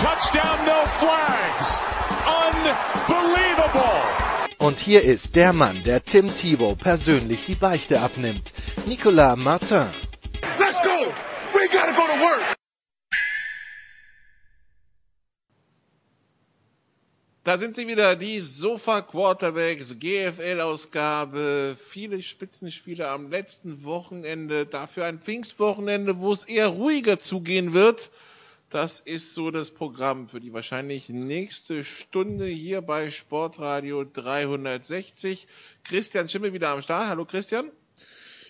touchdown, no flags. Unbelievable. Und hier ist der Mann, der Tim Thibault persönlich die Beichte abnimmt. Nicolas Martin. Let's go! We gotta go to work! Da sind sie wieder, die Sofa Quarterbacks GFL-Ausgabe. Viele Spitzenspiele am letzten Wochenende, dafür ein Pfingstwochenende, wo es eher ruhiger zugehen wird. Das ist so das Programm für die wahrscheinlich nächste Stunde hier bei Sportradio 360. Christian Schimmel wieder am Start. Hallo Christian.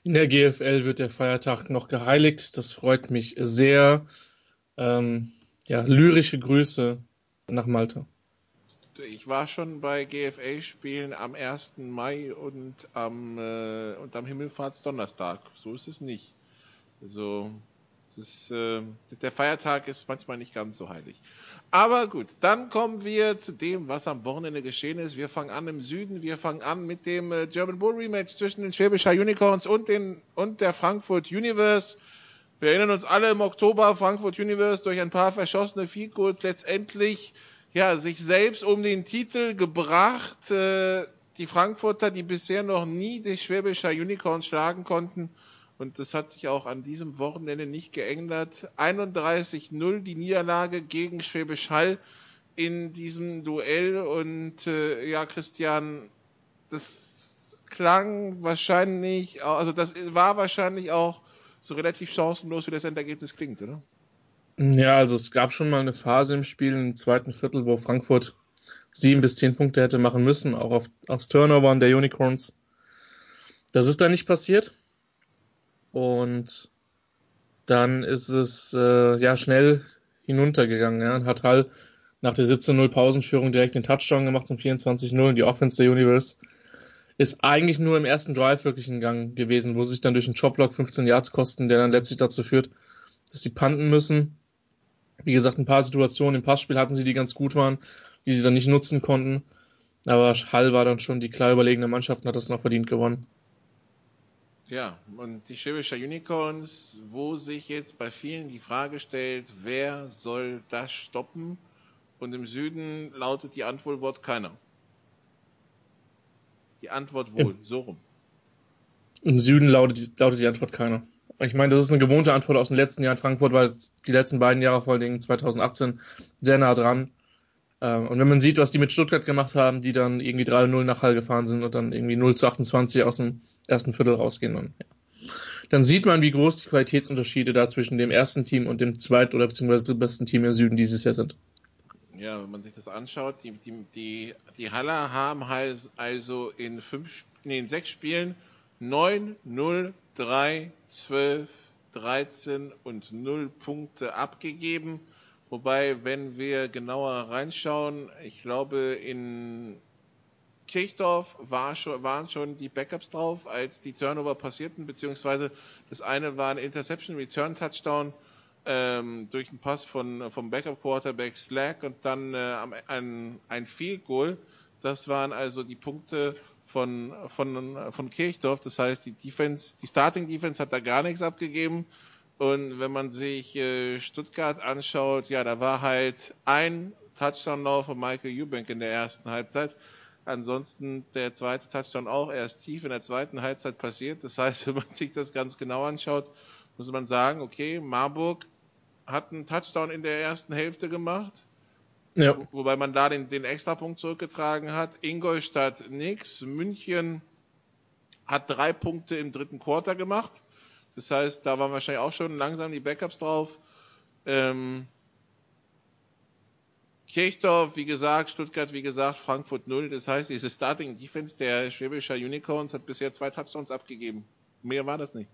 In der GFL wird der Feiertag noch geheiligt. Das freut mich sehr. Ähm, ja, lyrische Grüße nach Malta ich war schon bei GFA-Spielen am 1. Mai und am, äh, und am Himmelfahrtsdonnerstag. So ist es nicht. Also, das, äh, der Feiertag ist manchmal nicht ganz so heilig. Aber gut, dann kommen wir zu dem, was am Wochenende geschehen ist. Wir fangen an im Süden. Wir fangen an mit dem äh, German Bull Rematch zwischen den Schwäbischer Unicorns und, den, und der Frankfurt Universe. Wir erinnern uns alle im Oktober, Frankfurt Universe durch ein paar verschossene Field Goals letztendlich ja, sich selbst um den Titel gebracht. Äh, die Frankfurter, die bisher noch nie die Schwäbischer Unicorn schlagen konnten. Und das hat sich auch an diesem Wochenende nicht geändert. 31-0 die Niederlage gegen Schwäbisch Hall in diesem Duell. Und äh, ja, Christian, das klang wahrscheinlich, also das war wahrscheinlich auch so relativ chancenlos, wie das Endergebnis klingt, oder? Ja, also es gab schon mal eine Phase im Spiel im zweiten Viertel, wo Frankfurt sieben bis zehn Punkte hätte machen müssen, auch auf, aufs Turnover der Unicorns. Das ist dann nicht passiert. Und dann ist es äh, ja schnell hinuntergegangen. Ja. Hat Hall nach der 17-0 Pausenführung direkt den Touchdown gemacht zum 24-0 und die Offense der Universe ist eigentlich nur im ersten Drive wirklich ein Gang gewesen, wo sich dann durch einen Choplock 15 Yards kosten, der dann letztlich dazu führt, dass sie panten müssen wie gesagt, ein paar Situationen im Passspiel hatten sie, die ganz gut waren, die sie dann nicht nutzen konnten. Aber Hall war dann schon die klar überlegene Mannschaft und hat das noch verdient gewonnen. Ja, und die Schwäbischer Unicorns, wo sich jetzt bei vielen die Frage stellt, wer soll das stoppen? Und im Süden lautet die Antwort keiner. Die Antwort wohl, ja. so rum. Im Süden lautet, lautet die Antwort keiner. Ich meine, das ist eine gewohnte Antwort aus den letzten Jahren. Frankfurt war die letzten beiden Jahre, vor allen Dingen 2018, sehr nah dran. Ähm, und wenn man sieht, was die mit Stuttgart gemacht haben, die dann irgendwie 3-0 nach Hall gefahren sind und dann irgendwie 0 zu 28 aus dem ersten Viertel rausgehen, dann, ja. dann sieht man, wie groß die Qualitätsunterschiede da zwischen dem ersten Team und dem zweit- oder beziehungsweise drittbesten Team im Süden dieses Jahr sind. Ja, wenn man sich das anschaut, die, die, die, die Haller haben halt also in fünf, nee, in sechs Spielen 9, 0, 3, 12, 13 und 0 Punkte abgegeben. Wobei, wenn wir genauer reinschauen, ich glaube, in Kirchdorf war schon, waren schon die Backups drauf, als die Turnover passierten, beziehungsweise das eine war ein Interception Return Touchdown ähm, durch einen Pass von, vom Backup Quarterback Slack und dann äh, ein, ein Field Goal. Das waren also die Punkte, von, von, von Kirchdorf. Das heißt, die Defense, die Starting Defense hat da gar nichts abgegeben. Und wenn man sich äh, Stuttgart anschaut, ja, da war halt ein Touchdown-Lauf von Michael Eubank in der ersten Halbzeit. Ansonsten der zweite Touchdown auch erst tief in der zweiten Halbzeit passiert. Das heißt, wenn man sich das ganz genau anschaut, muss man sagen, okay, Marburg hat einen Touchdown in der ersten Hälfte gemacht. Ja. Wobei man da den, den Extrapunkt zurückgetragen hat. Ingolstadt nix. München hat drei Punkte im dritten Quarter gemacht. Das heißt, da waren wahrscheinlich auch schon langsam die Backups drauf. Ähm, Kirchdorf, wie gesagt, Stuttgart, wie gesagt, Frankfurt 0. Das heißt, diese Starting Defense der Schwäbischer Unicorns hat bisher zwei Touchdowns abgegeben. Mehr war das nicht.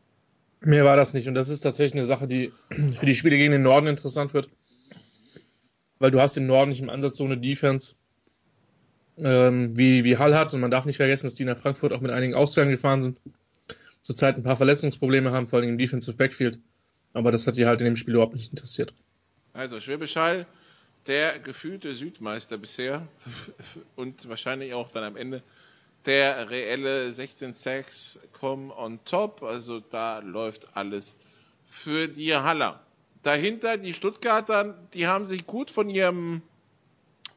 Mehr war das nicht. Und das ist tatsächlich eine Sache, die für die Spiele gegen den Norden interessant wird weil du hast im Norden nicht im Ansatz so eine Defense ähm, wie, wie Hall hat und man darf nicht vergessen, dass die nach Frankfurt auch mit einigen Ausfällen gefahren sind. Zurzeit ein paar Verletzungsprobleme haben, vor allem im Defensive Backfield. Aber das hat die halt in dem Spiel überhaupt nicht interessiert. Also Schwäbisch Hall, der gefühlte Südmeister bisher und wahrscheinlich auch dann am Ende der reelle 16 Sacks kommen on top. Also da läuft alles für die Haller. Dahinter die Stuttgarter, die haben sich gut von ihrem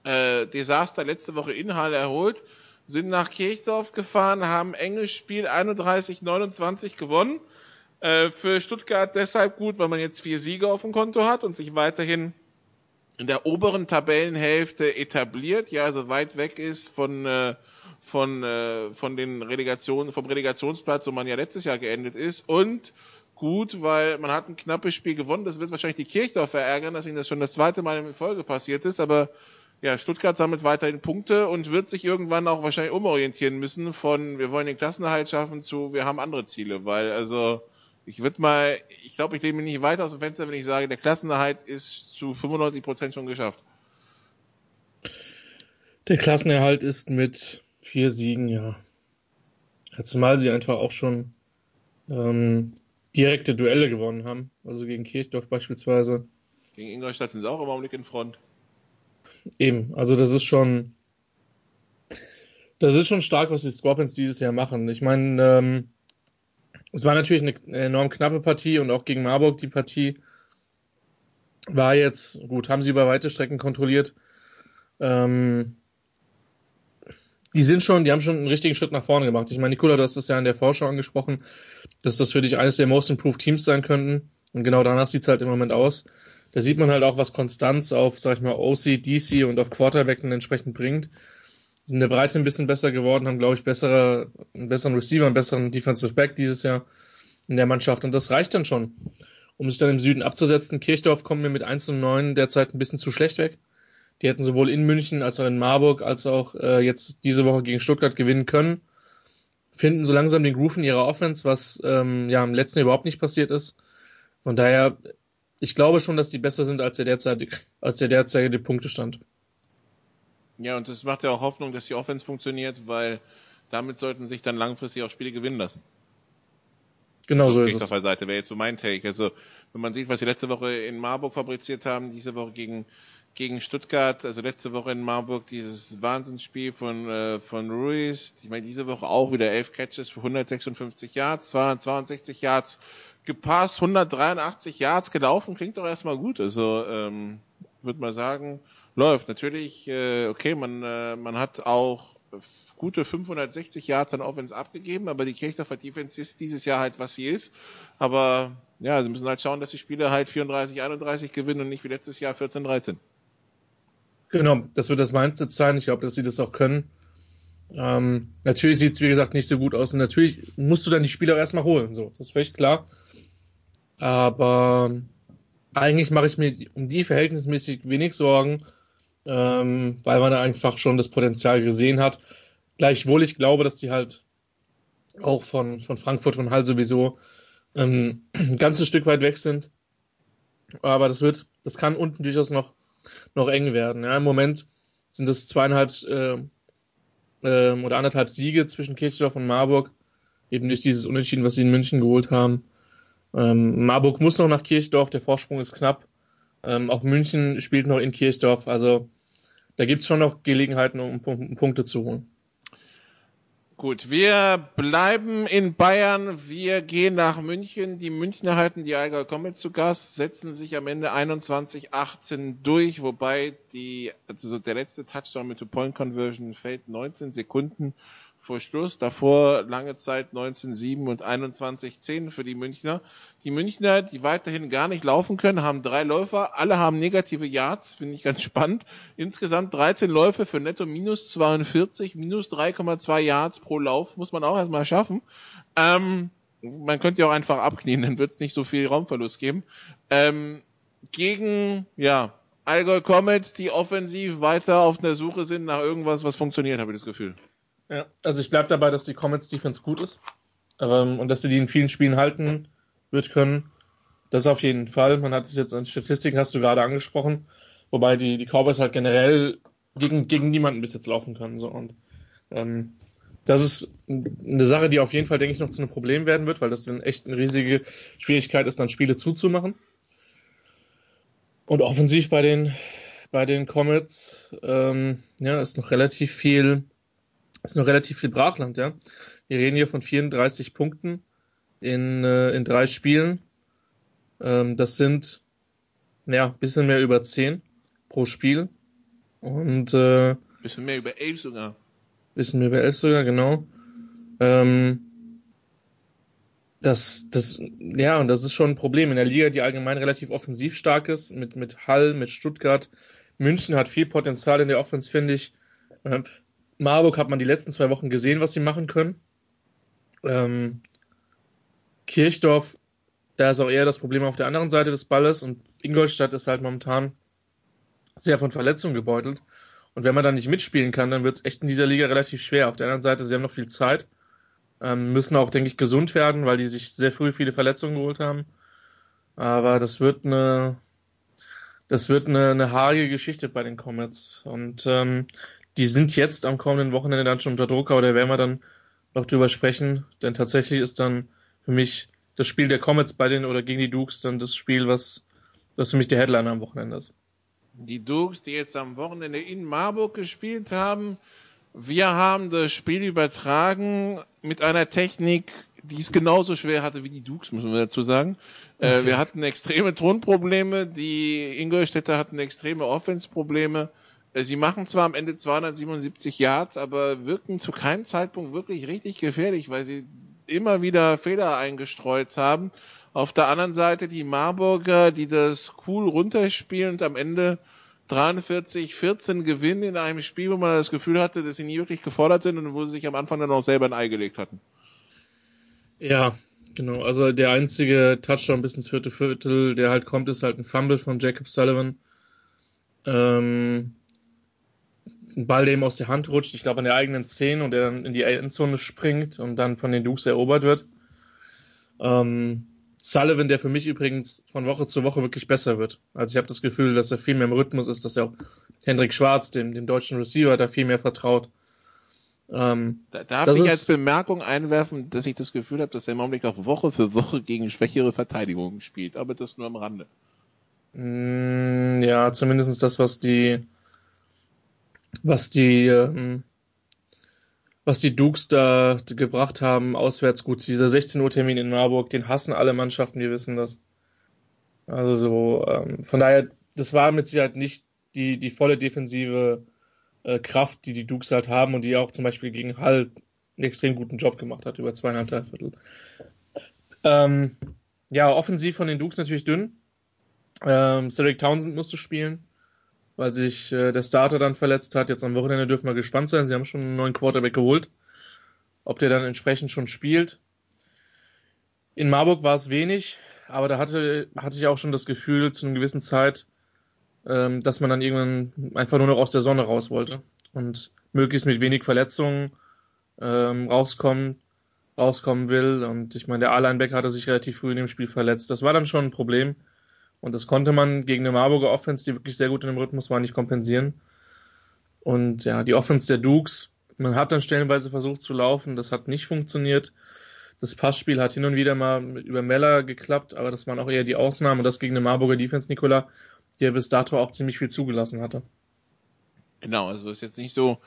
äh, Desaster letzte Woche in Halle erholt, sind nach Kirchdorf gefahren, haben enges Spiel 31-29 gewonnen. Äh, für Stuttgart deshalb gut, weil man jetzt vier Siege auf dem Konto hat und sich weiterhin in der oberen Tabellenhälfte etabliert, ja, also weit weg ist von äh, von äh, von den Relegationen vom Relegationsplatz, wo man ja letztes Jahr geendet ist und gut, weil man hat ein knappes Spiel gewonnen. Das wird wahrscheinlich die Kirchdorfer ärgern, dass ihnen das schon das zweite Mal in Folge passiert ist. Aber ja, Stuttgart sammelt weiterhin Punkte und wird sich irgendwann auch wahrscheinlich umorientieren müssen von wir wollen den Klassenerhalt schaffen zu wir haben andere Ziele, weil also ich würde mal, ich glaube, ich lehne mich nicht weiter aus dem Fenster, wenn ich sage, der Klassenerhalt ist zu 95 Prozent schon geschafft. Der Klassenerhalt ist mit vier Siegen, ja. Zumal sie einfach auch schon ähm, direkte Duelle gewonnen haben. Also gegen Kirchdorf beispielsweise. Gegen Ingolstadt sind sie auch im Augenblick in Front. Eben, also das ist schon. Das ist schon stark, was die Scorpions dieses Jahr machen. Ich meine, ähm, es war natürlich eine enorm knappe Partie und auch gegen Marburg die Partie war jetzt, gut, haben sie über weite Strecken kontrolliert. Ähm, die sind schon, die haben schon einen richtigen Schritt nach vorne gemacht. Ich meine, Nikola, du hast es ja in der Vorschau angesprochen, dass das für dich eines der Most Improved Teams sein könnten. Und genau danach sieht es halt im Moment aus. Da sieht man halt auch, was Konstanz auf, sag ich mal, OC, DC und auf Quarterback entsprechend bringt. Sind in der Breite ein bisschen besser geworden, haben, glaube ich, bessere, einen besseren Receiver, einen besseren Defensive Back dieses Jahr in der Mannschaft. Und das reicht dann schon. Um sich dann im Süden abzusetzen, Kirchdorf kommt mir mit 1 und 9 derzeit ein bisschen zu schlecht weg. Die hätten sowohl in München als auch in Marburg als auch äh, jetzt diese Woche gegen Stuttgart gewinnen können. Finden so langsam den Groove in ihrer Offense, was ähm, ja im letzten Jahr überhaupt nicht passiert ist. Von daher, ich glaube schon, dass die besser sind als der derzeitige, als der derzeitige Punktestand. Ja, und das macht ja auch Hoffnung, dass die Offense funktioniert, weil damit sollten sich dann langfristig auch Spiele gewinnen lassen. Genau also so ist es. Auf der Seite wäre jetzt so mein Take. Also, wenn man sieht, was sie letzte Woche in Marburg fabriziert haben, diese Woche gegen gegen Stuttgart, also letzte Woche in Marburg dieses Wahnsinnsspiel von äh, von Ruiz. Ich meine diese Woche auch wieder elf Catches für 156 Yards, 262 Yards gepasst, 183 Yards gelaufen. Klingt doch erstmal gut. Also ähm, würde mal sagen, läuft. Natürlich, äh, okay, man äh, man hat auch gute 560 Yards an Offense abgegeben, aber die Kirchdorfer Defense ist dieses Jahr halt, was sie ist. Aber ja, sie müssen halt schauen, dass die Spiele halt 34, 31 gewinnen und nicht wie letztes Jahr 14, 13. Genau, das wird das Mindset sein. Ich glaube, dass sie das auch können. Ähm, natürlich sieht es, wie gesagt, nicht so gut aus. Und natürlich musst du dann die Spieler erstmal holen. So, das ist völlig klar. Aber eigentlich mache ich mir um die verhältnismäßig wenig Sorgen, ähm, weil man da einfach schon das Potenzial gesehen hat. Gleichwohl ich glaube, dass die halt auch von, von Frankfurt, von Hall sowieso ähm, ein ganzes Stück weit weg sind. Aber das wird, das kann unten durchaus noch noch eng werden. Ja, Im Moment sind es zweieinhalb äh, äh, oder anderthalb Siege zwischen Kirchdorf und Marburg, eben durch dieses Unentschieden, was sie in München geholt haben. Ähm, Marburg muss noch nach Kirchdorf, der Vorsprung ist knapp. Ähm, auch München spielt noch in Kirchdorf, also da gibt es schon noch Gelegenheiten, um, um Punkte zu holen. Gut, wir bleiben in Bayern. Wir gehen nach München. Die Münchner halten die Eiger Comet zu Gast, setzen sich am Ende 21-18 durch, wobei die, also der letzte Touchdown mit Two-Point-Conversion fällt 19 Sekunden vor Schluss. Davor lange Zeit 19,7 und 21,10 für die Münchner. Die Münchner, die weiterhin gar nicht laufen können, haben drei Läufer. Alle haben negative Yards, finde ich ganz spannend. Insgesamt 13 Läufe für netto minus 42, minus 3,2 Yards pro Lauf. Muss man auch erstmal schaffen. Ähm, man könnte ja auch einfach abknien, dann wird es nicht so viel Raumverlust geben. Ähm, gegen, ja, Allgäu Comets, die offensiv weiter auf der Suche sind nach irgendwas, was funktioniert, habe ich das Gefühl. Ja, also ich bleibe dabei, dass die Comets Defense gut ist ähm, und dass sie die in vielen Spielen halten wird können. Das auf jeden Fall. Man hat es jetzt an Statistiken, hast du gerade angesprochen. Wobei die, die Cowboys halt generell gegen, gegen niemanden bis jetzt laufen können. So. Und ähm, das ist eine Sache, die auf jeden Fall, denke ich, noch zu einem Problem werden wird, weil das dann echt eine riesige Schwierigkeit ist, dann Spiele zuzumachen. Und offensiv bei den, bei den Comets, ähm, ja, ist noch relativ viel, ist noch relativ viel Brachland, ja. Wir reden hier von 34 Punkten in, äh, in drei Spielen. Ähm, das sind, ja, bisschen mehr über 10 pro Spiel. Und, äh, bisschen mehr über 11 sogar. Bisschen mehr über 11 sogar, genau. Ähm, das, das, ja, und das ist schon ein Problem in der Liga, die allgemein relativ offensiv stark ist, mit, mit Hall, mit Stuttgart. München hat viel Potenzial in der Offense, finde ich. Marburg hat man die letzten zwei Wochen gesehen, was sie machen können. Ähm, Kirchdorf, da ist auch eher das Problem auf der anderen Seite des Balles und Ingolstadt ist halt momentan sehr von Verletzungen gebeutelt. Und wenn man dann nicht mitspielen kann, dann wird es echt in dieser Liga relativ schwer. Auf der anderen Seite, sie haben noch viel Zeit, ähm, müssen auch, denke ich, gesund werden, weil die sich sehr früh viele Verletzungen geholt haben. Aber das wird eine, das wird eine, eine haarige Geschichte bei den Comets. Und ähm, die sind jetzt am kommenden Wochenende dann schon unter Druck, aber da werden wir dann noch drüber sprechen. Denn tatsächlich ist dann für mich das Spiel der Comets bei den oder gegen die Dukes dann das Spiel, was das für mich der Headliner am Wochenende ist die Dukes, die jetzt am Wochenende in Marburg gespielt haben. Wir haben das Spiel übertragen mit einer Technik, die es genauso schwer hatte wie die Dukes, müssen wir dazu sagen. Okay. Äh, wir hatten extreme Tonprobleme, die Ingolstädter hatten extreme Offense-Probleme. Äh, sie machen zwar am Ende 277 Yards, aber wirken zu keinem Zeitpunkt wirklich richtig gefährlich, weil sie immer wieder Fehler eingestreut haben. Auf der anderen Seite die Marburger, die das cool runterspielen und am Ende 43, 14 gewinnen in einem Spiel, wo man das Gefühl hatte, dass sie nie wirklich gefordert sind und wo sie sich am Anfang dann auch selber ein Ei gelegt hatten. Ja, genau. Also der einzige Touchdown bis ins vierte Viertel, der halt kommt, ist halt ein Fumble von Jacob Sullivan. Ähm, ein Ball, der ihm aus der Hand rutscht, ich glaube an der eigenen 10 und der dann in die Endzone springt und dann von den Dukes erobert wird. Ähm, Sullivan, der für mich übrigens von Woche zu Woche wirklich besser wird. Also ich habe das Gefühl, dass er viel mehr im Rhythmus ist, dass er auch Hendrik Schwarz, dem, dem deutschen Receiver, da viel mehr vertraut. Ähm, da, darf ich als Bemerkung einwerfen, dass ich das Gefühl habe, dass er im Augenblick auch Woche für Woche gegen schwächere Verteidigungen spielt, aber das nur am Rande. Mm, ja, zumindest das, was die was die ähm, was die Dukes da gebracht haben, auswärts gut. Dieser 16 Uhr Termin in Marburg, den hassen alle Mannschaften, die wissen das. Also ähm, von daher, das war mit Sicherheit nicht die, die volle defensive äh, Kraft, die die Dukes halt haben und die auch zum Beispiel gegen Hall einen extrem guten Job gemacht hat, über zweieinhalb, drei Viertel. Ähm, ja, offensiv von den Dukes natürlich dünn. Ähm, Cedric Townsend musste spielen weil sich äh, der Starter dann verletzt hat. Jetzt am Wochenende dürfen wir gespannt sein. Sie haben schon einen neuen Quarterback geholt. Ob der dann entsprechend schon spielt. In Marburg war es wenig, aber da hatte, hatte ich auch schon das Gefühl zu einer gewissen Zeit, ähm, dass man dann irgendwann einfach nur noch aus der Sonne raus wollte und möglichst mit wenig Verletzungen ähm, rauskommen, rauskommen will. Und ich meine, der A-Linebacker hatte sich relativ früh in dem Spiel verletzt. Das war dann schon ein Problem. Und das konnte man gegen eine Marburger Offense, die wirklich sehr gut in dem Rhythmus war, nicht kompensieren. Und ja, die Offense der Dukes, man hat dann stellenweise versucht zu laufen, das hat nicht funktioniert. Das Passspiel hat hin und wieder mal über Meller geklappt, aber das waren auch eher die Ausnahmen und das gegen eine Marburger Defense, Nikola, die ja bis dato auch ziemlich viel zugelassen hatte. Genau, also ist jetzt nicht so,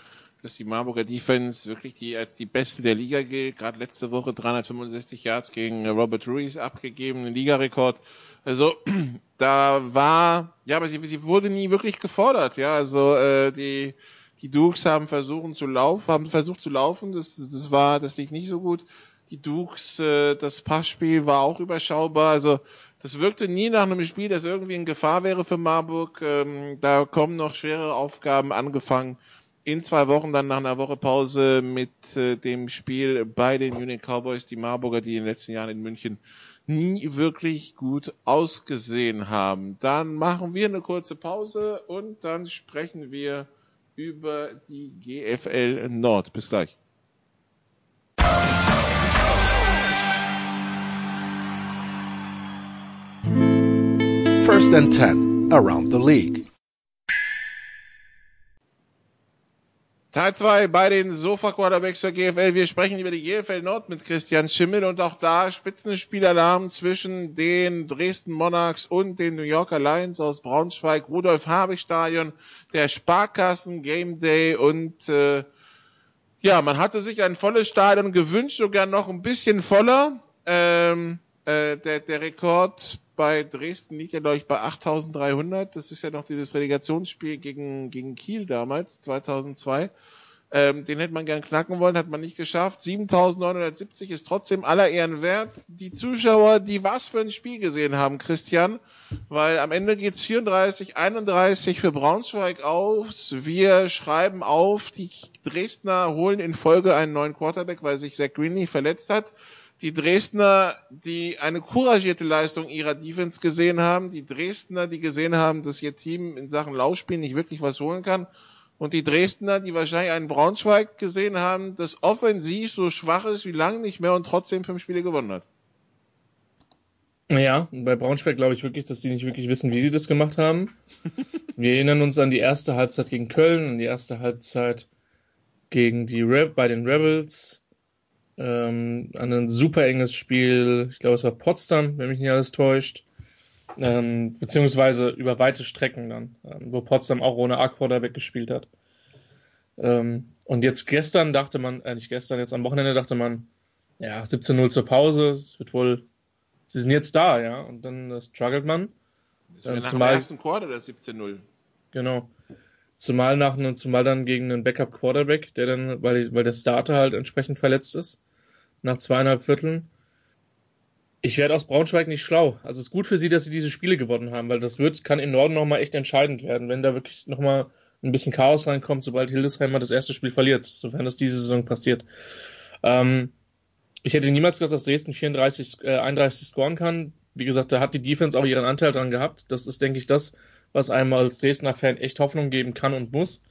dass die Marburger Defense wirklich die als die beste der Liga gilt. Gerade letzte Woche 365 Yards gegen Robert Ruiz abgegeben, ein Ligarekord. Also da war, ja, aber sie, sie wurde nie wirklich gefordert. Ja, also äh, die die Dukes haben versucht zu laufen, haben versucht zu laufen. Das das war, das lief nicht so gut. Die Dukes, äh, das Passspiel war auch überschaubar. Also das wirkte nie nach einem Spiel, das irgendwie in Gefahr wäre für Marburg. Ähm, da kommen noch schwere Aufgaben angefangen in zwei Wochen dann nach einer Woche Pause mit äh, dem Spiel bei den Union Cowboys, die Marburger, die in den letzten Jahren in München nie wirklich gut ausgesehen haben. Dann machen wir eine kurze Pause und dann sprechen wir über die GFL Nord. Bis gleich. First and 10 around the league. Teil 2 bei den Sofa Quarterbacks der GFL. Wir sprechen über die GFL Nord mit Christian Schimmel und auch da Spitzenspielalarm zwischen den Dresden Monarchs und den New Yorker Lions aus Braunschweig, Rudolf Habig Stadion, der Sparkassen Game Day und äh, ja, man hatte sich ein volles Stadion gewünscht, sogar noch ein bisschen voller. Ähm, äh, der, der Rekord bei Dresden liegt ja, glaube ich, bei 8300. Das ist ja noch dieses Relegationsspiel gegen, gegen Kiel damals, 2002. Ähm, den hätte man gern knacken wollen, hat man nicht geschafft. 7970 ist trotzdem aller Ehren wert. Die Zuschauer, die was für ein Spiel gesehen haben, Christian, weil am Ende geht's 34, 31 für Braunschweig aus. Wir schreiben auf, die Dresdner holen in Folge einen neuen Quarterback, weil sich Zach Greenlee verletzt hat die Dresdner, die eine couragierte Leistung ihrer Defense gesehen haben, die Dresdner, die gesehen haben, dass ihr Team in Sachen Laufspiel nicht wirklich was holen kann, und die Dresdner, die wahrscheinlich einen Braunschweig gesehen haben, das offensiv so schwach ist wie lange nicht mehr und trotzdem fünf Spiele gewonnen hat. Ja, bei Braunschweig glaube ich wirklich, dass die nicht wirklich wissen, wie sie das gemacht haben. Wir erinnern uns an die erste Halbzeit gegen Köln, an die erste Halbzeit gegen die Re bei den Rebels ähm, an ein super enges Spiel, ich glaube es war Potsdam, wenn mich nicht alles täuscht, ähm, beziehungsweise über weite Strecken dann, ähm, wo Potsdam auch ohne A-Quarterback gespielt hat. Ähm, und jetzt gestern dachte man, äh, nicht gestern, jetzt am Wochenende dachte man, ja, 17-0 zur Pause, es wird wohl, sie sind jetzt da, ja, und dann äh, struggelt man. Das wäre nach zumal, dem ersten Quarter das 17-0. Genau. Zumal nach zumal dann gegen einen Backup Quarterback, der dann, weil, weil der Starter halt entsprechend verletzt ist, nach zweieinhalb Vierteln. Ich werde aus Braunschweig nicht schlau. Also es ist gut für sie, dass sie diese Spiele gewonnen haben, weil das wird, kann im Norden nochmal echt entscheidend werden, wenn da wirklich nochmal ein bisschen Chaos reinkommt, sobald Hildesheimer das erste Spiel verliert, sofern das diese Saison passiert. Ähm, ich hätte niemals gedacht, dass Dresden 34, äh, 31 scoren kann. Wie gesagt, da hat die Defense auch ihren Anteil dran gehabt. Das ist, denke ich, das, was einem als Dresdner Fan echt Hoffnung geben kann und muss.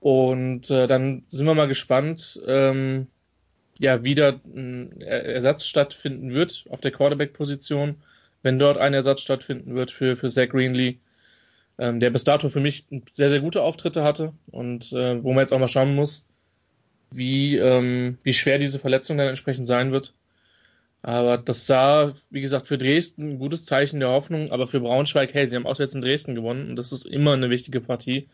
Und äh, dann sind wir mal gespannt, ähm, ja, wieder ein Ersatz stattfinden wird auf der Quarterback-Position, wenn dort ein Ersatz stattfinden wird für, für Zach Greenlee, ähm, der bis dato für mich sehr, sehr gute Auftritte hatte und äh, wo man jetzt auch mal schauen muss, wie, ähm, wie schwer diese Verletzung dann entsprechend sein wird. Aber das sah, wie gesagt, für Dresden ein gutes Zeichen der Hoffnung, aber für Braunschweig, hey, sie haben auswärts in Dresden gewonnen und das ist immer eine wichtige Partie.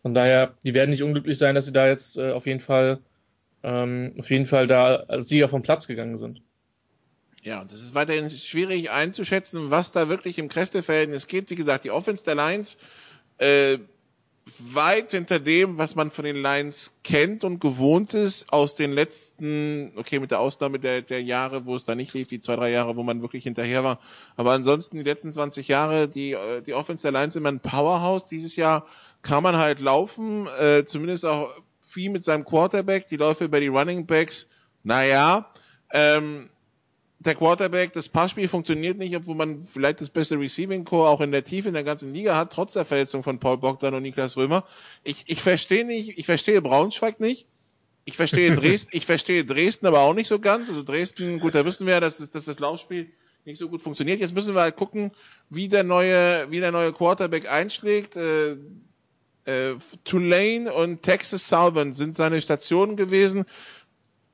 Von daher, die werden nicht unglücklich sein, dass sie da jetzt äh, auf jeden Fall ähm, auf jeden Fall da Sieger vom Platz gegangen sind. Ja, das ist weiterhin schwierig einzuschätzen, was da wirklich im Kräfteverhältnis geht. Wie gesagt, die Offense der Lions äh, weit hinter dem, was man von den Lions kennt und gewohnt ist aus den letzten, okay, mit der Ausnahme der, der Jahre, wo es da nicht lief, die zwei, drei Jahre, wo man wirklich hinterher war. Aber ansonsten die letzten 20 Jahre, die, äh, die Offense der Lions immer ein Powerhouse. Dieses Jahr kann man halt laufen, äh, zumindest auch viel mit seinem Quarterback. Die Läufe über die Running Backs, naja, ähm, der Quarterback, das Passspiel funktioniert nicht, obwohl man vielleicht das beste Receiving Core auch in der Tiefe in der ganzen Liga hat, trotz der Verletzung von Paul Bogdan und Niklas Römer. Ich, ich verstehe nicht, ich verstehe Braunschweig nicht. Ich verstehe Dresden, ich verstehe Dresden aber auch nicht so ganz. Also Dresden, gut, da wissen wir ja, dass, dass das Laufspiel nicht so gut funktioniert. Jetzt müssen wir halt gucken, wie der neue, wie der neue Quarterback einschlägt. Äh, äh, Tulane und Texas Southern sind seine Stationen gewesen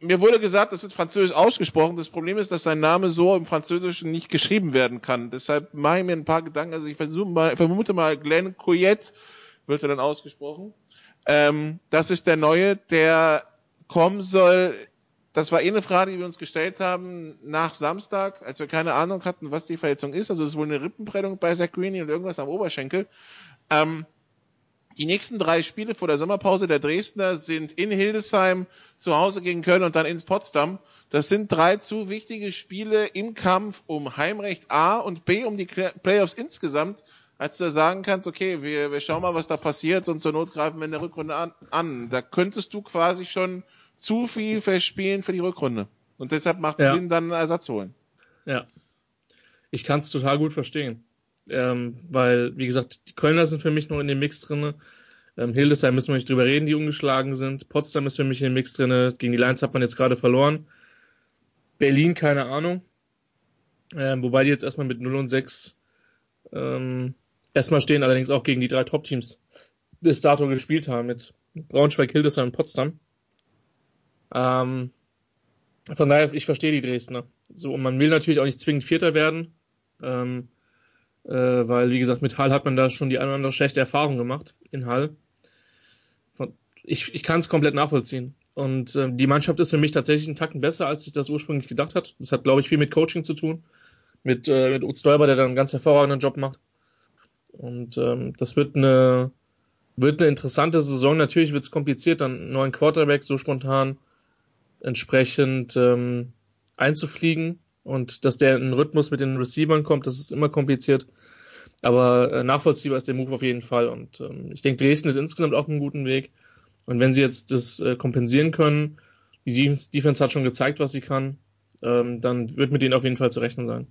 mir wurde gesagt, das wird französisch ausgesprochen. Das Problem ist, dass sein Name so im Französischen nicht geschrieben werden kann. Deshalb mache ich mir ein paar Gedanken. Also ich versuche mal, vermute mal, Glenn Coyette wird er dann ausgesprochen. Ähm, das ist der neue, der kommen soll. Das war eh eine Frage, die wir uns gestellt haben nach Samstag, als wir keine Ahnung hatten, was die Verletzung ist. Also es ist wohl eine Rippenprellung bei Zach Greeny und irgendwas am Oberschenkel. Ähm, die nächsten drei Spiele vor der Sommerpause der Dresdner sind in Hildesheim, zu Hause gegen Köln und dann ins Potsdam. Das sind drei zu wichtige Spiele im Kampf um Heimrecht A und B um die Playoffs insgesamt, als du da sagen kannst, okay, wir, wir schauen mal, was da passiert und zur Not greifen wir in der Rückrunde an. an. Da könntest du quasi schon zu viel verspielen für die Rückrunde. Und deshalb macht es ja. Sinn, dann einen Ersatz holen. Ja. Ich kann es total gut verstehen. Ähm, weil, wie gesagt, die Kölner sind für mich noch in dem Mix drinne. Ähm, Hildesheim müssen wir nicht drüber reden, die ungeschlagen sind. Potsdam ist für mich in dem Mix drinne. Gegen die Lions hat man jetzt gerade verloren. Berlin, keine Ahnung. Ähm, wobei die jetzt erstmal mit 0 und 6 ähm, erstmal stehen, allerdings auch gegen die drei Top-Teams bis dato gespielt haben, mit Braunschweig, Hildesheim und Potsdam. Ähm, von daher, ich verstehe die Dresdner. So, und man will natürlich auch nicht zwingend Vierter werden, ähm, äh, weil, wie gesagt, mit Hall hat man da schon die eine oder andere schlechte Erfahrung gemacht in Hall. Von, ich ich kann es komplett nachvollziehen. Und äh, die Mannschaft ist für mich tatsächlich einen Tacken besser, als ich das ursprünglich gedacht hat. Das hat, glaube ich, viel mit Coaching zu tun. Mit, äh, mit Utz Däuber, der dann einen ganz hervorragenden Job macht. Und ähm, das wird eine, wird eine interessante Saison. Natürlich wird es kompliziert, dann einen neuen Quarterback so spontan entsprechend ähm, einzufliegen. Und dass der in Rhythmus mit den Receivern kommt, das ist immer kompliziert. Aber äh, nachvollziehbar ist der Move auf jeden Fall. Und ähm, ich denke, Dresden ist insgesamt auch einen guten Weg. Und wenn sie jetzt das äh, kompensieren können, die Defense hat schon gezeigt, was sie kann, ähm, dann wird mit denen auf jeden Fall zu rechnen sein.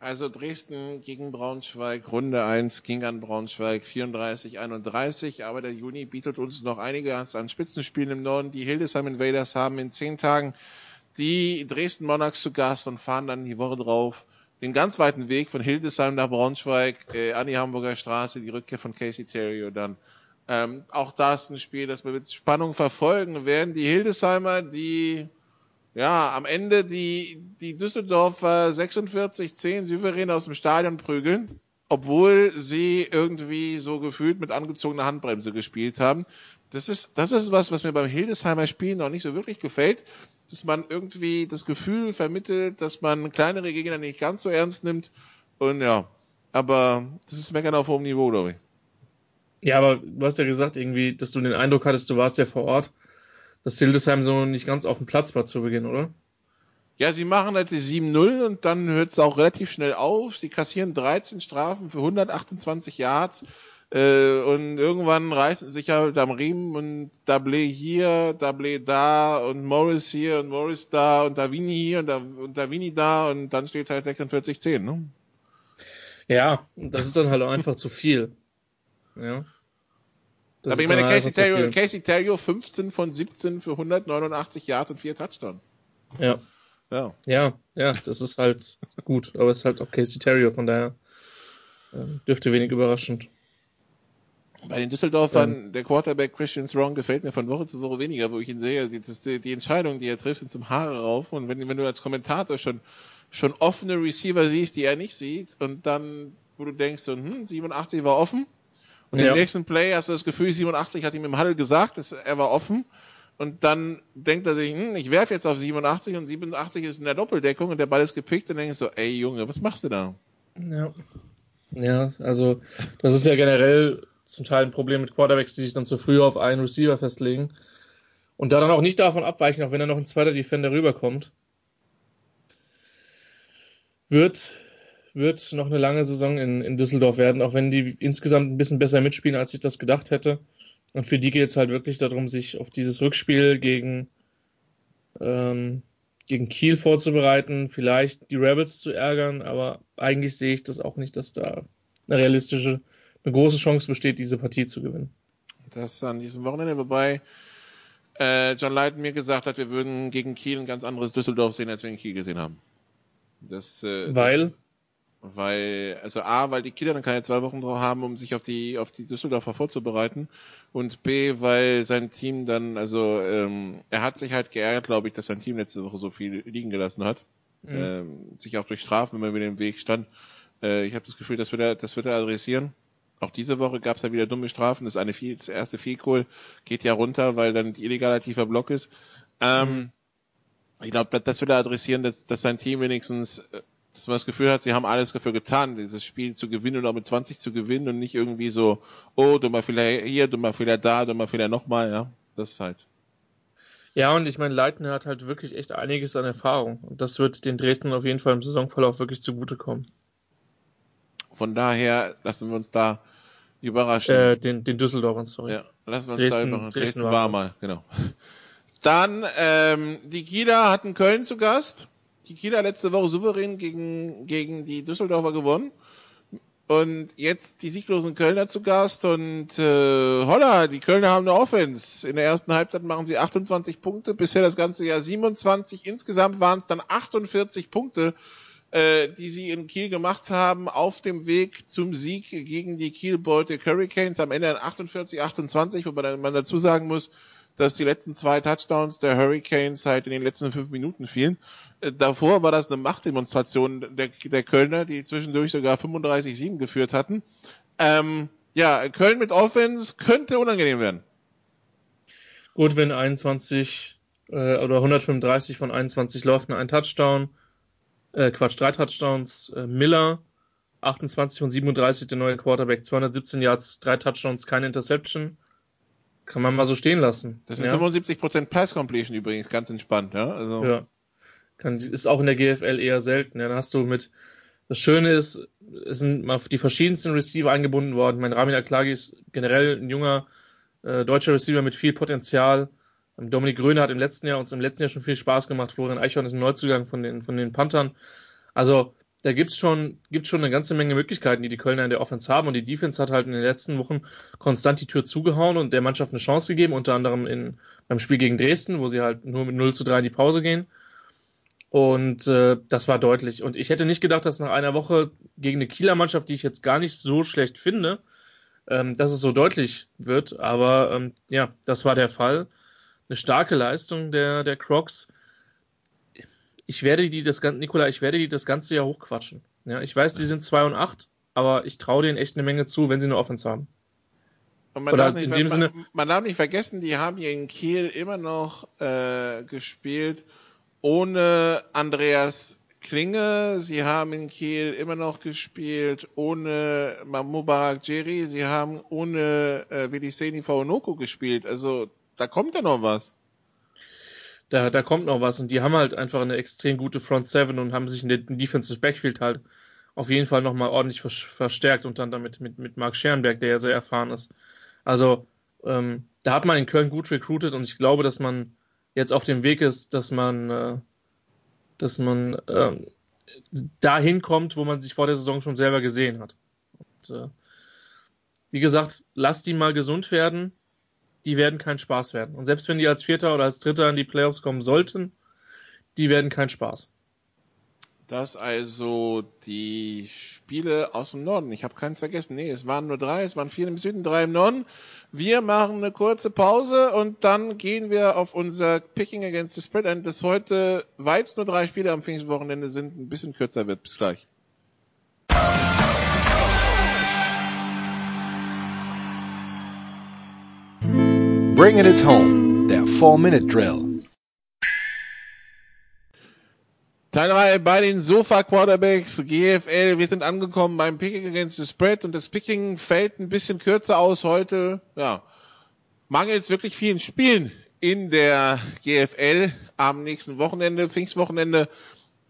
Also Dresden gegen Braunschweig, Runde 1 ging an Braunschweig 34-31, aber der Juni bietet uns noch einige an Spitzenspielen im Norden. Die Hildesheim Invaders haben in zehn Tagen die Dresden Monarchs zu Gast und fahren dann die Woche drauf den ganz weiten Weg von Hildesheim nach Braunschweig äh, an die Hamburger Straße, die Rückkehr von Casey Terrio dann ähm, auch das ein Spiel, das wir mit Spannung verfolgen werden. Die Hildesheimer, die ja am Ende die, die Düsseldorfer 46-10 souverän aus dem Stadion prügeln, obwohl sie irgendwie so gefühlt mit angezogener Handbremse gespielt haben. Das ist, das ist was, was mir beim Hildesheimer Spiel noch nicht so wirklich gefällt, dass man irgendwie das Gefühl vermittelt, dass man kleinere Gegner nicht ganz so ernst nimmt. Und ja, aber das ist Meckern auf hohem Niveau, glaube ich. Ja, aber du hast ja gesagt, irgendwie, dass du den Eindruck hattest, du warst ja vor Ort, dass Hildesheim so nicht ganz auf dem Platz war zu Beginn, oder? Ja, sie machen halt die 7-0 und dann hört es auch relativ schnell auf. Sie kassieren 13 Strafen für 128 Yards. Äh, und irgendwann reißen sich halt am Riemen und Dablé hier, Dablé da und Morris hier und Morris da und Davini hier und, da, und Davini da und dann steht halt 46-10, ne? Ja, das ist dann halt auch einfach zu viel. Ja. Das Aber ich meine, Casey Terrio, Casey Terrio 15 von 17 für 189 Yards und vier Touchdowns. Ja. Ja. Ja, ja, das ist halt gut. Aber es ist halt auch Casey Terrio, von daher äh, dürfte wenig überraschend. Bei den Düsseldorfern, ähm, der Quarterback Christian Strong gefällt mir von Woche zu Woche weniger, wo ich ihn sehe. Die, die, die Entscheidungen, die er trifft, sind zum Haare rauf. Und wenn, wenn du als Kommentator schon, schon offene Receiver siehst, die er nicht sieht, und dann, wo du denkst, so, hm, 87 war offen, und ja. im nächsten Play hast du das Gefühl, 87 hat ihm im Huddle gesagt, dass er war offen. Und dann denkt er sich, hm, ich werfe jetzt auf 87 und 87 ist in der Doppeldeckung und der Ball ist gepickt und dann denkst du, ey Junge, was machst du da? Ja. Ja, also das ist ja generell zum Teil ein Problem mit Quarterbacks, die sich dann zu früh auf einen Receiver festlegen und da dann auch nicht davon abweichen, auch wenn da noch ein zweiter Defender rüberkommt. Wird wird noch eine lange Saison in, in Düsseldorf werden, auch wenn die insgesamt ein bisschen besser mitspielen, als ich das gedacht hätte. Und für die geht es halt wirklich darum, sich auf dieses Rückspiel gegen, ähm, gegen Kiel vorzubereiten, vielleicht die Rebels zu ärgern, aber eigentlich sehe ich das auch nicht, dass da eine realistische, eine große Chance besteht, diese Partie zu gewinnen. Das an diesem Wochenende, wobei äh, John Leiden mir gesagt hat, wir würden gegen Kiel ein ganz anderes Düsseldorf sehen, als wir in Kiel gesehen haben. Das, äh, Weil? Das, weil, also A, weil die Kieler dann keine zwei Wochen drauf haben, um sich auf die, auf die Düsseldorfer vorzubereiten. Und B, weil sein Team dann, also ähm, er hat sich halt geärgert, glaube ich, dass sein Team letzte Woche so viel liegen gelassen hat. Mhm. Ähm, sich auch durch Strafen immer wieder im Weg stand. Äh, ich habe das Gefühl, das wird er, das wird er adressieren. Auch diese Woche gab es da wieder dumme Strafen. Das, eine viel, das erste Vielkohl geht ja runter, weil dann illegaler tiefer Block ist. Ähm, mhm. Ich glaube, das, das wird er adressieren, dass, dass sein Team wenigstens äh, dass man das Gefühl hat, sie haben alles dafür getan, dieses Spiel zu gewinnen und auch mit 20 zu gewinnen und nicht irgendwie so, oh, dummer Fehler hier, dummer Fehler da, dummer Fehler nochmal, ja. Das ist halt. Ja, und ich meine, Leitner hat halt wirklich echt einiges an Erfahrung. Und das wird den Dresden auf jeden Fall im Saisonverlauf wirklich zugutekommen. Von daher lassen wir uns da überraschen. Äh, den, den Düsseldorfern, sorry. Ja, lassen wir uns Dresden, da überraschen. Dresden, Dresden war mal, genau. Dann, ähm, die Kieler hatten Köln zu Gast die Kieler letzte Woche souverän gegen, gegen die Düsseldorfer gewonnen. Und jetzt die sieglosen Kölner zu Gast und äh, holla, die Kölner haben eine Offense. In der ersten Halbzeit machen sie 28 Punkte, bisher das ganze Jahr 27. Insgesamt waren es dann 48 Punkte äh, die sie in Kiel gemacht haben, auf dem Weg zum Sieg gegen die Kiel Baltic Hurricanes am Ende 48-28, wobei man dazu sagen muss, dass die letzten zwei Touchdowns der Hurricanes halt in den letzten fünf Minuten fielen. Äh, davor war das eine Machtdemonstration der, der Kölner, die zwischendurch sogar 35-7 geführt hatten. Ähm, ja, Köln mit Offense könnte unangenehm werden. Gut, wenn 21 äh, oder 135 von 21 laufen, ein Touchdown, äh, Quatsch, drei Touchdowns, äh, Miller, 28 von 37, der neue Quarterback, 217 Yards, drei Touchdowns, keine Interception. Kann man mal so stehen lassen. Das sind ja. 75% Pass Completion übrigens, ganz entspannt, ja. Also. Ja. Kann, ist auch in der GFL eher selten. Ja, dann hast du mit, das Schöne ist, es sind mal die verschiedensten Receiver eingebunden worden. Mein Ramin Aklagi ist generell ein junger äh, deutscher Receiver mit viel Potenzial. Dominik Gröner hat im letzten Jahr uns im letzten Jahr schon viel Spaß gemacht. Florian Eichhorn ist ein Neuzugang von den, von den Panthern. Also, da gibt's schon, gibt's schon eine ganze Menge Möglichkeiten, die die Kölner in der Offense haben. Und die Defense hat halt in den letzten Wochen konstant die Tür zugehauen und der Mannschaft eine Chance gegeben, unter anderem in, beim Spiel gegen Dresden, wo sie halt nur mit 0 zu 3 in die Pause gehen. Und äh, das war deutlich. Und ich hätte nicht gedacht, dass nach einer Woche gegen eine Kieler Mannschaft, die ich jetzt gar nicht so schlecht finde, ähm, dass es so deutlich wird. Aber ähm, ja, das war der Fall. Eine starke Leistung der, der Crocs ich werde die das ganze, Nikola, ich werde die das ganze Jahr hochquatschen. Ja, ich weiß, die sind 2 und 8, aber ich traue denen echt eine Menge zu, wenn sie eine Offense haben. Und man, darf nicht, man, Sinne, man, darf nicht vergessen, die haben hier in Kiel immer noch äh, gespielt ohne Andreas Klinge. Sie haben in Kiel immer noch gespielt ohne Mubarak Jerry. Sie haben ohne äh, Viliseni Faunoko gespielt. Also da kommt ja noch was da, da kommt noch was und die haben halt einfach eine extrem gute Front Seven und haben sich in den Defensive Backfield halt auf jeden Fall nochmal ordentlich verstärkt und dann damit mit, mit Marc Scherenberg, der ja sehr erfahren ist. Also ähm, da hat man in Köln gut recruited und ich glaube, dass man jetzt auf dem Weg ist, dass man, äh, dass man äh, dahin kommt, wo man sich vor der Saison schon selber gesehen hat. Und, äh, wie gesagt, lasst die mal gesund werden die werden kein Spaß werden. Und selbst wenn die als Vierter oder als Dritter in die Playoffs kommen sollten, die werden kein Spaß. Das also die Spiele aus dem Norden. Ich habe keins vergessen. Nee, es waren nur drei, es waren vier im Süden, drei im Norden. Wir machen eine kurze Pause und dann gehen wir auf unser Picking Against the Spread ein, das heute, weil es nur drei Spiele am Pfingstwochenende sind, ein bisschen kürzer wird. Bis gleich. Bringing it home, der 4-Minute-Drill. Teil 3 bei den Sofa Quarterbacks GFL. Wir sind angekommen beim Picking against the Spread und das Picking fällt ein bisschen kürzer aus heute. Ja, mangels wirklich vielen Spielen in der GFL am nächsten Wochenende, Pfingstwochenende.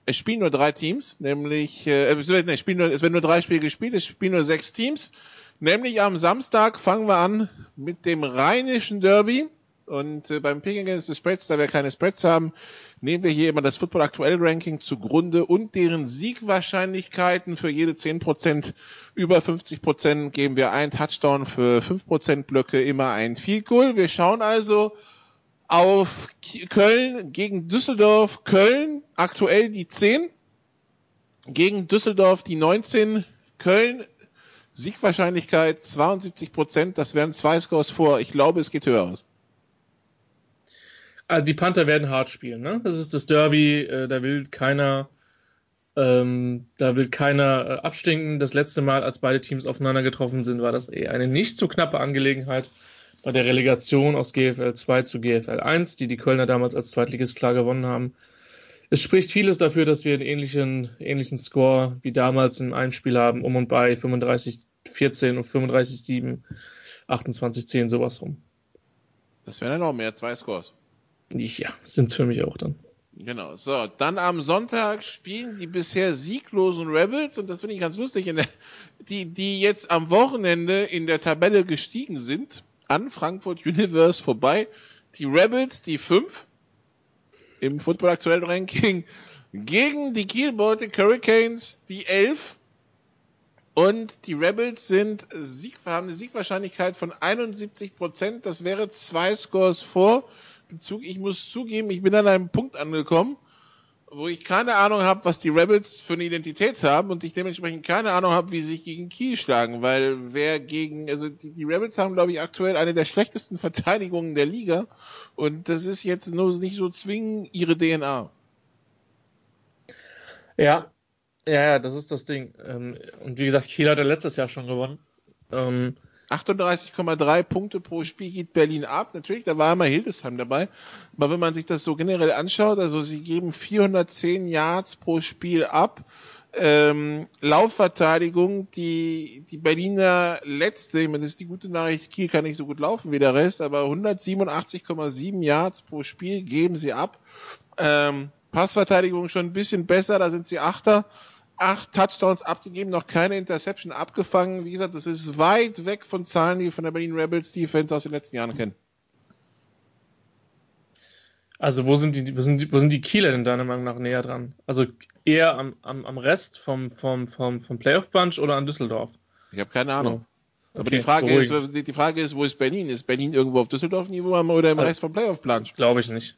Es spielen nur drei Teams, nämlich, äh, es, spielen nur, es werden nur drei Spiele gespielt, es spielen nur sechs Teams. Nämlich am Samstag fangen wir an mit dem rheinischen Derby. Und äh, beim Picking Against the Spreads, da wir keine Spreads haben, nehmen wir hier immer das Football Aktuell Ranking zugrunde und deren Siegwahrscheinlichkeiten für jede 10%, über 50% geben wir einen Touchdown für 5% Blöcke, immer ein Field Goal. Wir schauen also auf Köln gegen Düsseldorf. Köln aktuell die 10, gegen Düsseldorf die 19. Köln Siegwahrscheinlichkeit 72 Prozent, das wären zwei Scores vor. Ich glaube, es geht höher aus. Also die Panther werden hart spielen, ne? Das ist das Derby, äh, da will keiner, ähm, da will keiner äh, abstinken. Das letzte Mal, als beide Teams aufeinander getroffen sind, war das eh eine nicht so knappe Angelegenheit bei der Relegation aus GFL 2 zu GFL 1, die die Kölner damals als Zweitligist klar gewonnen haben. Es spricht vieles dafür, dass wir einen ähnlichen, ähnlichen Score wie damals in einem Spiel haben, um und bei 35-14 und 35-7, 28-10, sowas rum. Das wären dann auch mehr, zwei Scores. Ja, sind für mich auch dann. Genau, so, dann am Sonntag spielen die bisher sieglosen Rebels, und das finde ich ganz lustig, der, die, die jetzt am Wochenende in der Tabelle gestiegen sind, an Frankfurt Universe vorbei. Die Rebels, die fünf, im Football aktuell Ranking gegen die Kiel Baltic Hurricanes, die 11. Und die Rebels sind Sieg, haben eine Siegwahrscheinlichkeit von 71 Prozent. Das wäre zwei Scores vor. Ich muss zugeben, ich bin an einem Punkt angekommen, wo ich keine Ahnung habe, was die Rebels für eine Identität haben und ich dementsprechend keine Ahnung habe, wie sie sich gegen Kiel schlagen, weil wer gegen, also die, die Rebels haben, glaube ich, aktuell eine der schlechtesten Verteidigungen der Liga und das ist jetzt nur nicht so zwingend ihre DNA. Ja, ja, ja, das ist das Ding. Ähm, und wie gesagt, Kiel hat ja letztes Jahr schon gewonnen. Ähm, 38,3 Punkte pro Spiel geht Berlin ab. Natürlich, da war immer Hildesheim dabei. Aber wenn man sich das so generell anschaut, also sie geben 410 Yards pro Spiel ab. Ähm, Laufverteidigung, die, die Berliner letzte, ich meine, das ist die gute Nachricht, Kiel kann nicht so gut laufen wie der Rest, aber 187,7 Yards pro Spiel geben sie ab. Ähm, Passverteidigung schon ein bisschen besser, da sind sie Achter acht Touchdowns abgegeben, noch keine Interception abgefangen. Wie gesagt, das ist weit weg von Zahlen, die von der Berlin Rebels Defense aus den letzten Jahren kennen. Also wo sind die, wo sind die, wo sind die Kieler denn deiner Meinung nach näher dran? Also eher am, am, am Rest vom, vom, vom, vom Playoff Bunch oder an Düsseldorf? Ich habe keine Ahnung. So. Aber okay, die Frage beruhigend. ist, die Frage ist, wo ist Berlin? Ist Berlin irgendwo auf Düsseldorf-Niveau oder im also, Rest vom Playoff Bunch? Glaube ich nicht.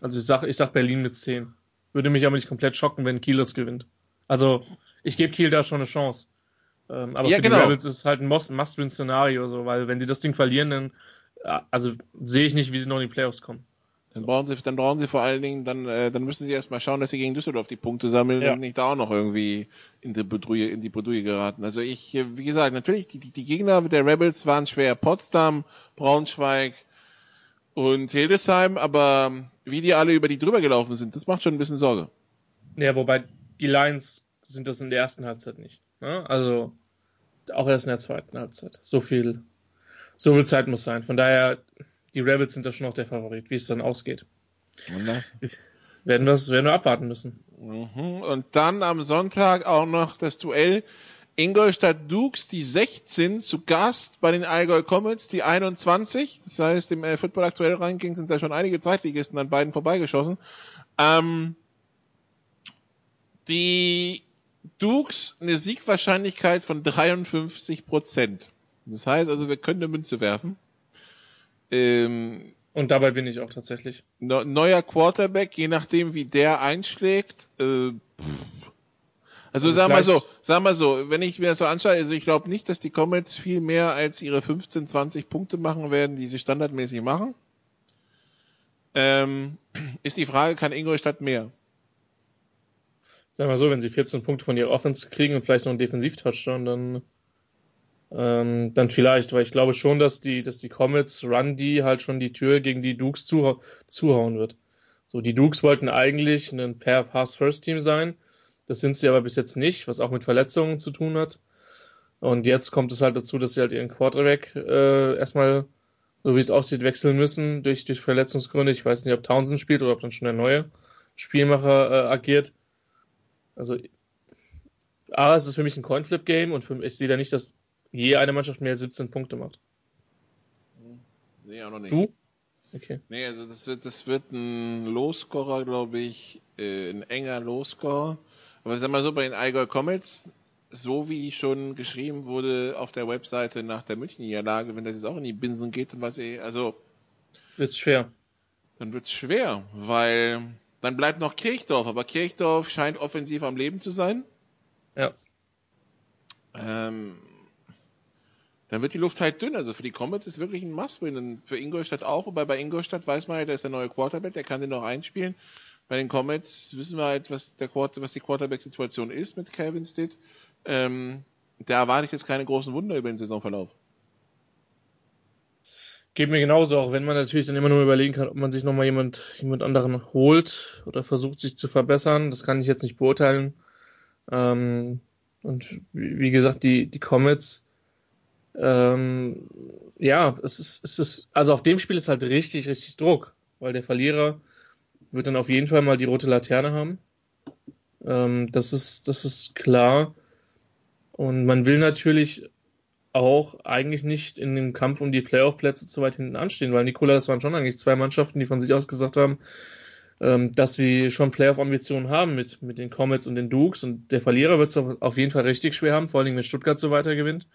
Also ich sag, ich sag Berlin mit 10. Würde mich aber nicht komplett schocken, wenn Kiel das gewinnt. Also ich gebe Kiel da schon eine Chance. Ähm, aber ja, für genau. die Rebels ist es halt ein Must-Win-Szenario, so, weil wenn sie das Ding verlieren, dann also sehe ich nicht, wie sie noch in die Playoffs kommen. Dann brauchen sie, dann brauchen sie vor allen Dingen, dann, äh, dann müssen sie erstmal schauen, dass sie gegen Düsseldorf die Punkte sammeln ja. und nicht da auch noch irgendwie in die Bedruhe, in die Bedruhe geraten. Also ich, äh, wie gesagt, natürlich, die, die, die Gegner der Rebels waren schwer. Potsdam, Braunschweig und Hildesheim, aber wie die alle über die drüber gelaufen sind, das macht schon ein bisschen Sorge. Ja, wobei die Lions sind das in der ersten Halbzeit nicht. Ne? Also auch erst in der zweiten Halbzeit. So viel, so viel Zeit muss sein. Von daher, die Rebels sind da schon noch der Favorit, wie es dann ausgeht. Werden wir, werden wir abwarten müssen. Mhm. Und dann am Sonntag auch noch das Duell Ingolstadt Dukes, die 16 zu Gast bei den Allgäu Comets, die 21. Das heißt, im äh, Football aktuell Ranking sind da schon einige Zweitligisten an beiden vorbeigeschossen. Ähm, die Dukes eine Siegwahrscheinlichkeit von 53 Prozent. Das heißt also, wir können eine Münze werfen. Ähm, und dabei bin ich auch tatsächlich. neuer Quarterback, je nachdem wie der einschlägt. Äh, also, also sag mal so, sag mal so, wenn ich mir das so anschaue, also ich glaube nicht, dass die Comets viel mehr als ihre 15, 20 Punkte machen werden, die sie standardmäßig machen. Ähm, ist die Frage, kann Ingolstadt mehr? Sagen wir mal so, wenn sie 14 Punkte von ihrer Offense kriegen und vielleicht noch einen Defensiv-Touchdown, dann, ähm, dann vielleicht, weil ich glaube schon, dass die, dass die Comets Run die halt schon die Tür gegen die Dukes zuha zuhauen wird. So, die Dukes wollten eigentlich ein Pair-Pass-First-Team sein. Das sind sie aber bis jetzt nicht, was auch mit Verletzungen zu tun hat. Und jetzt kommt es halt dazu, dass sie halt ihren Quarterback äh, erstmal, so wie es aussieht, wechseln müssen durch, durch Verletzungsgründe. Ich weiß nicht, ob Townsend spielt oder ob dann schon der neue Spielmacher äh, agiert. Also, A, es ist für mich ein Coinflip-Game und für, ich sehe da nicht, dass je eine Mannschaft mehr als 17 Punkte macht. Nee, auch noch nicht. Du? Okay. Nee, also das wird, das wird ein Low-Scorer, glaube ich, äh, ein enger Low-Scorer. Aber sag mal so, bei den Allgäu Comets, so wie schon geschrieben wurde auf der Webseite nach der München-Niederlage, wenn das jetzt auch in die Binsen geht, dann was eh, also. Wird's schwer. Dann wird's schwer, weil dann bleibt noch Kirchdorf, aber Kirchdorf scheint offensiv am Leben zu sein. Ja. Ähm, dann wird die Luft halt dünn. Also für die Comets ist wirklich ein Must-Win. Für Ingolstadt auch, wobei bei Ingolstadt weiß man halt, da ist der neue Quarterback, der kann den noch einspielen. Bei den Comets wissen wir halt, was, der Quarter, was die Quarterback-Situation ist mit Calvin Stitt. Ähm, da erwarte ich jetzt keine großen Wunder über den Saisonverlauf. Geht mir genauso, auch wenn man natürlich dann immer nur überlegen kann, ob man sich nochmal jemand, jemand anderen holt oder versucht, sich zu verbessern. Das kann ich jetzt nicht beurteilen. Ähm, und wie gesagt, die, die Comets, ähm, ja, es ist, es ist, also auf dem Spiel ist halt richtig, richtig Druck, weil der Verlierer wird dann auf jeden Fall mal die rote Laterne haben. Ähm, das ist, das ist klar. Und man will natürlich auch eigentlich nicht in dem Kampf um die Playoff-Plätze zu weit hinten anstehen, weil Nikola, das waren schon eigentlich zwei Mannschaften, die von sich aus gesagt haben, ähm, dass sie schon Playoff-Ambitionen haben mit, mit den Comets und den Dukes und der Verlierer wird es auf jeden Fall richtig schwer haben, vor allem wenn Stuttgart so weiter gewinnt.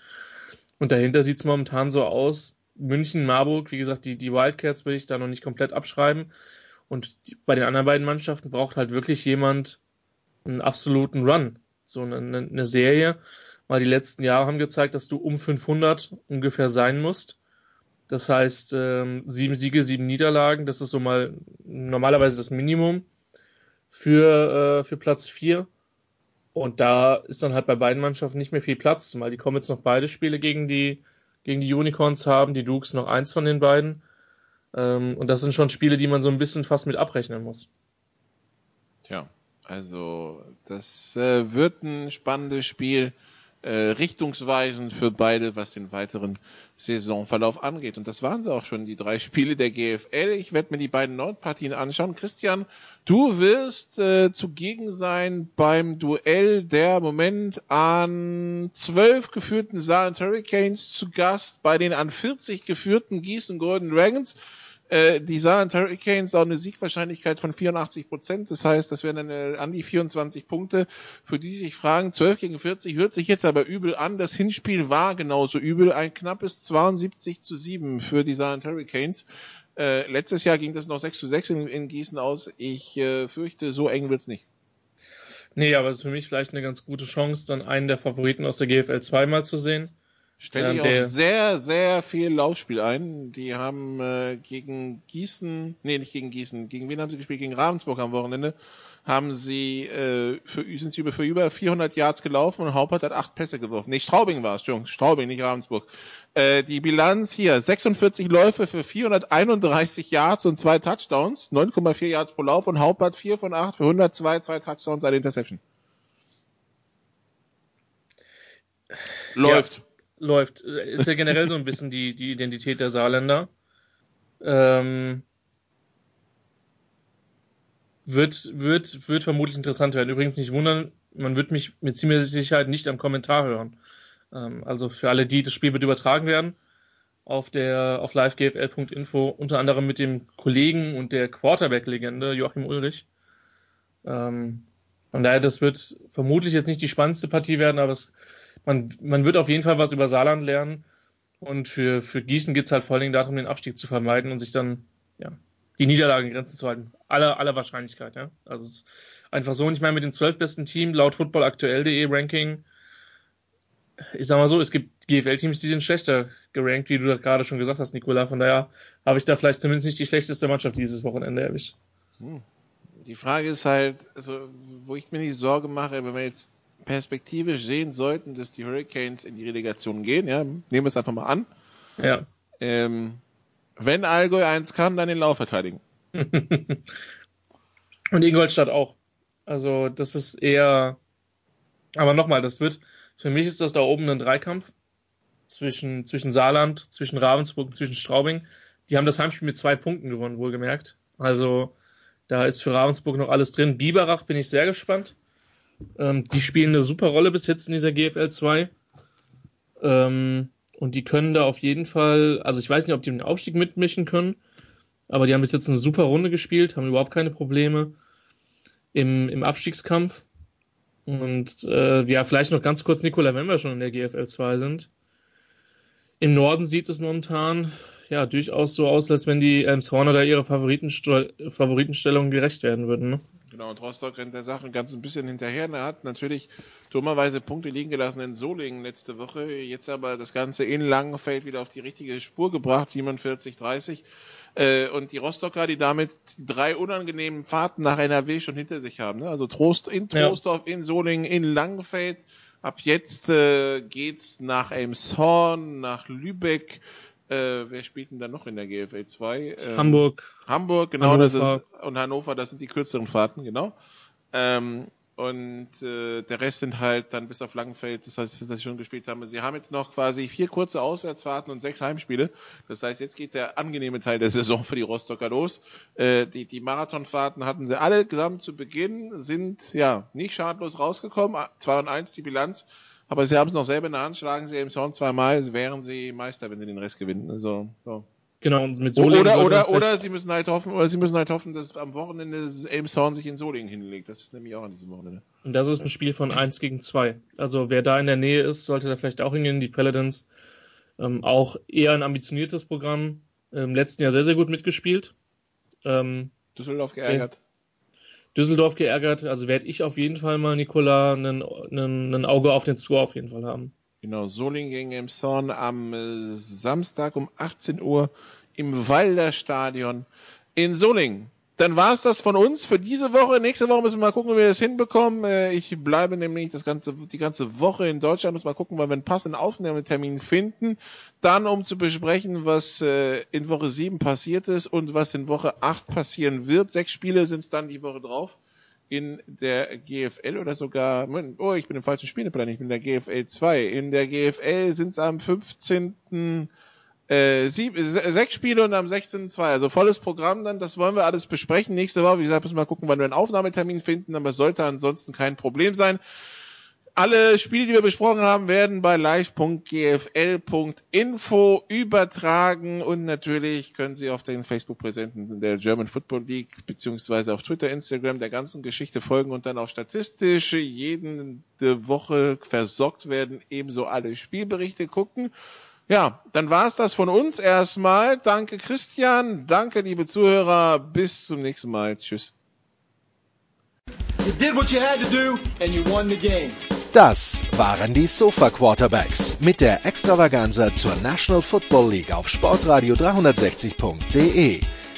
Und dahinter sieht es momentan so aus, München, Marburg, wie gesagt, die, die Wildcats will ich da noch nicht komplett abschreiben. Und die, bei den anderen beiden Mannschaften braucht halt wirklich jemand einen absoluten Run. So eine, eine Serie, weil die letzten Jahre haben gezeigt, dass du um 500 ungefähr sein musst. Das heißt, ähm, sieben Siege, sieben Niederlagen, das ist so mal normalerweise das Minimum für, äh, für Platz vier. Und da ist dann halt bei beiden Mannschaften nicht mehr viel Platz, weil die kommen jetzt noch beide Spiele gegen die, gegen die Unicorns haben, die Dukes noch eins von den beiden. Ähm, und das sind schon Spiele, die man so ein bisschen fast mit abrechnen muss. Tja, also das äh, wird ein spannendes Spiel äh, richtungsweisend für beide, was den weiteren Saisonverlauf angeht. Und das waren sie auch schon, die drei Spiele der GFL. Ich werde mir die beiden Nordpartien anschauen. Christian, du wirst äh, zugegen sein beim Duell der Moment an zwölf geführten Saarland Hurricanes zu Gast bei den an 40 geführten Gießen Golden Dragons. Äh, die Saarland Hurricanes auch eine Siegwahrscheinlichkeit von 84 Prozent. Das heißt, das wären dann äh, an die 24 Punkte, für die sich fragen, 12 gegen 40 hört sich jetzt aber übel an. Das Hinspiel war genauso übel. Ein knappes 72 zu 7 für die Saarland Hurricanes. Äh, letztes Jahr ging das noch 6 zu 6 in, in Gießen aus. Ich äh, fürchte, so eng wird's nicht. Nee, aber es ist für mich vielleicht eine ganz gute Chance, dann einen der Favoriten aus der GFL zweimal zu sehen. Stelle ich auch sehr, sehr viel Laufspiel ein. Die haben äh, gegen Gießen, nee, nicht gegen Gießen, gegen wen haben sie gespielt? Gegen Ravensburg am Wochenende. Haben sie äh, für, sind sie über, für über 400 Yards gelaufen und Haupert hat acht Pässe geworfen. Nee, Straubing war es, Entschuldigung, Straubing, nicht Ravensburg. Äh, die Bilanz hier, 46 Läufe für 431 Yards und zwei Touchdowns, 9,4 Yards pro Lauf und Haupert 4 von 8 für 102, zwei Touchdowns, eine Interception. Läuft. Ja läuft. Ist ja generell so ein bisschen die, die Identität der Saarländer. Ähm, wird, wird, wird vermutlich interessant werden. Übrigens nicht wundern, man wird mich mit ziemlicher Sicherheit nicht am Kommentar hören. Ähm, also für alle, die das Spiel wird übertragen werden auf der auf livegfl.info, unter anderem mit dem Kollegen und der Quarterback-Legende Joachim Ulrich. Ähm, von daher, das wird vermutlich jetzt nicht die spannendste Partie werden, aber es man, man wird auf jeden Fall was über Saarland lernen. Und für, für Gießen geht es halt vor allen Dingen darum, den Abstieg zu vermeiden und sich dann ja, die Niederlagengrenzen zu halten. Aller, aller Wahrscheinlichkeit, ja. Also es ist einfach so. Und ich meine, mit dem zwölf besten Team laut footballaktuell.de Ranking, ich sag mal so, es gibt GFL-Teams, die sind schlechter gerankt, wie du gerade schon gesagt hast, Nikola. Von daher habe ich da vielleicht zumindest nicht die schlechteste Mannschaft dieses Wochenende erwischt. Hm. Die Frage ist halt, also, wo ich mir die Sorge mache, wenn wir jetzt perspektivisch sehen sollten, dass die Hurricanes in die Relegation gehen, ja, nehmen wir es einfach mal an. Ja. Ähm, wenn Allgäu eins kann, dann den Lauf verteidigen. Und Ingolstadt auch. Also, das ist eher, aber nochmal, das wird, für mich ist das da oben ein Dreikampf zwischen, zwischen Saarland, zwischen Ravensburg und zwischen Straubing. Die haben das Heimspiel mit zwei Punkten gewonnen, wohlgemerkt. Also, da ist für Ravensburg noch alles drin. Biberach bin ich sehr gespannt. Ähm, die spielen eine super Rolle bis jetzt in dieser GFL 2. Ähm, und die können da auf jeden Fall, also ich weiß nicht, ob die den Aufstieg mitmischen können, aber die haben bis jetzt eine super Runde gespielt, haben überhaupt keine Probleme im, im Abstiegskampf. Und äh, ja, vielleicht noch ganz kurz, Nikola, wenn wir schon in der GFL 2 sind. Im Norden sieht es momentan ja durchaus so aus, als wenn die Elmshorner da ihrer Favoritenstellung gerecht werden würden. Ne? Genau, und Rostock rennt der Sache ganz ein bisschen hinterher. Er hat natürlich dummerweise Punkte liegen gelassen in Solingen letzte Woche. Jetzt aber das Ganze in Langenfeld wieder auf die richtige Spur gebracht, 47, 30. Äh, und die Rostocker, die damit die drei unangenehmen Fahrten nach NRW schon hinter sich haben. Ne? Also Trost in Trostorf, ja. in Solingen, in Langenfeld. Ab jetzt äh, geht's nach Elmshorn, nach Lübeck, äh, wer spielt denn da noch in der GFL 2? Ähm, Hamburg. Hamburg, genau, Hannover. das ist, und Hannover, das sind die kürzeren Fahrten, genau. Ähm, und äh, der Rest sind halt dann bis auf Langenfeld, das heißt, dass sie schon gespielt haben. Sie haben jetzt noch quasi vier kurze Auswärtsfahrten und sechs Heimspiele. Das heißt, jetzt geht der angenehme Teil der Saison für die Rostocker los. Äh, die, die Marathonfahrten hatten sie alle gesamt zu Beginn, sind ja nicht schadlos rausgekommen. 2 und 1 die Bilanz. Aber sie haben es noch selber in der Hand, schlagen sie im Sound zweimal, wären sie Meister, wenn sie den Rest gewinnen. Also, so. Genau, und mit Solingen oder, oder, oder sie müssen halt hoffen, oder sie müssen halt hoffen, dass am Wochenende Elmshorn sich in Solingen hinlegt. Das ist nämlich auch an diesem Wochenende. Und das ist ein Spiel von 1 gegen 2. Also wer da in der Nähe ist, sollte da vielleicht auch hingehen. Die Paladins ähm, auch eher ein ambitioniertes Programm. Im letzten Jahr sehr, sehr gut mitgespielt. Ähm, Düsseldorf geärgert. Düsseldorf geärgert, also werde ich auf jeden Fall mal, Nikola, ein Auge auf den Score auf jeden Fall haben. Genau, Solingen gegen Emshorn am äh, Samstag um 18 Uhr im Walder Stadion in Solingen dann war es das von uns für diese Woche. Nächste Woche müssen wir mal gucken, wie wir das hinbekommen. Äh, ich bleibe nämlich das ganze, die ganze Woche in Deutschland. Muss mal gucken, weil wir einen passenden Aufnahmetermin finden. Dann, um zu besprechen, was äh, in Woche 7 passiert ist und was in Woche 8 passieren wird. Sechs Spiele sind es dann die Woche drauf in der GFL oder sogar, oh, ich bin im falschen Spielplan, ich bin in der GFL 2. In der GFL sind es am 15 äh, sieb, sechs Spiele und am 16.2. Also volles Programm dann, das wollen wir alles besprechen. Nächste Woche, wie gesagt, müssen wir mal gucken, wann wir einen Aufnahmetermin finden, aber es sollte ansonsten kein Problem sein. Alle Spiele, die wir besprochen haben, werden bei live.gfl.info übertragen und natürlich können Sie auf den Facebook-Präsenten der German Football League beziehungsweise auf Twitter, Instagram der ganzen Geschichte folgen und dann auch statistisch jede Woche versorgt werden, ebenso alle Spielberichte gucken. Ja, dann war es das von uns erstmal. Danke Christian, danke liebe Zuhörer, bis zum nächsten Mal. Tschüss. Das waren die Sofa Quarterbacks mit der Extravaganza zur National Football League auf Sportradio 360.de.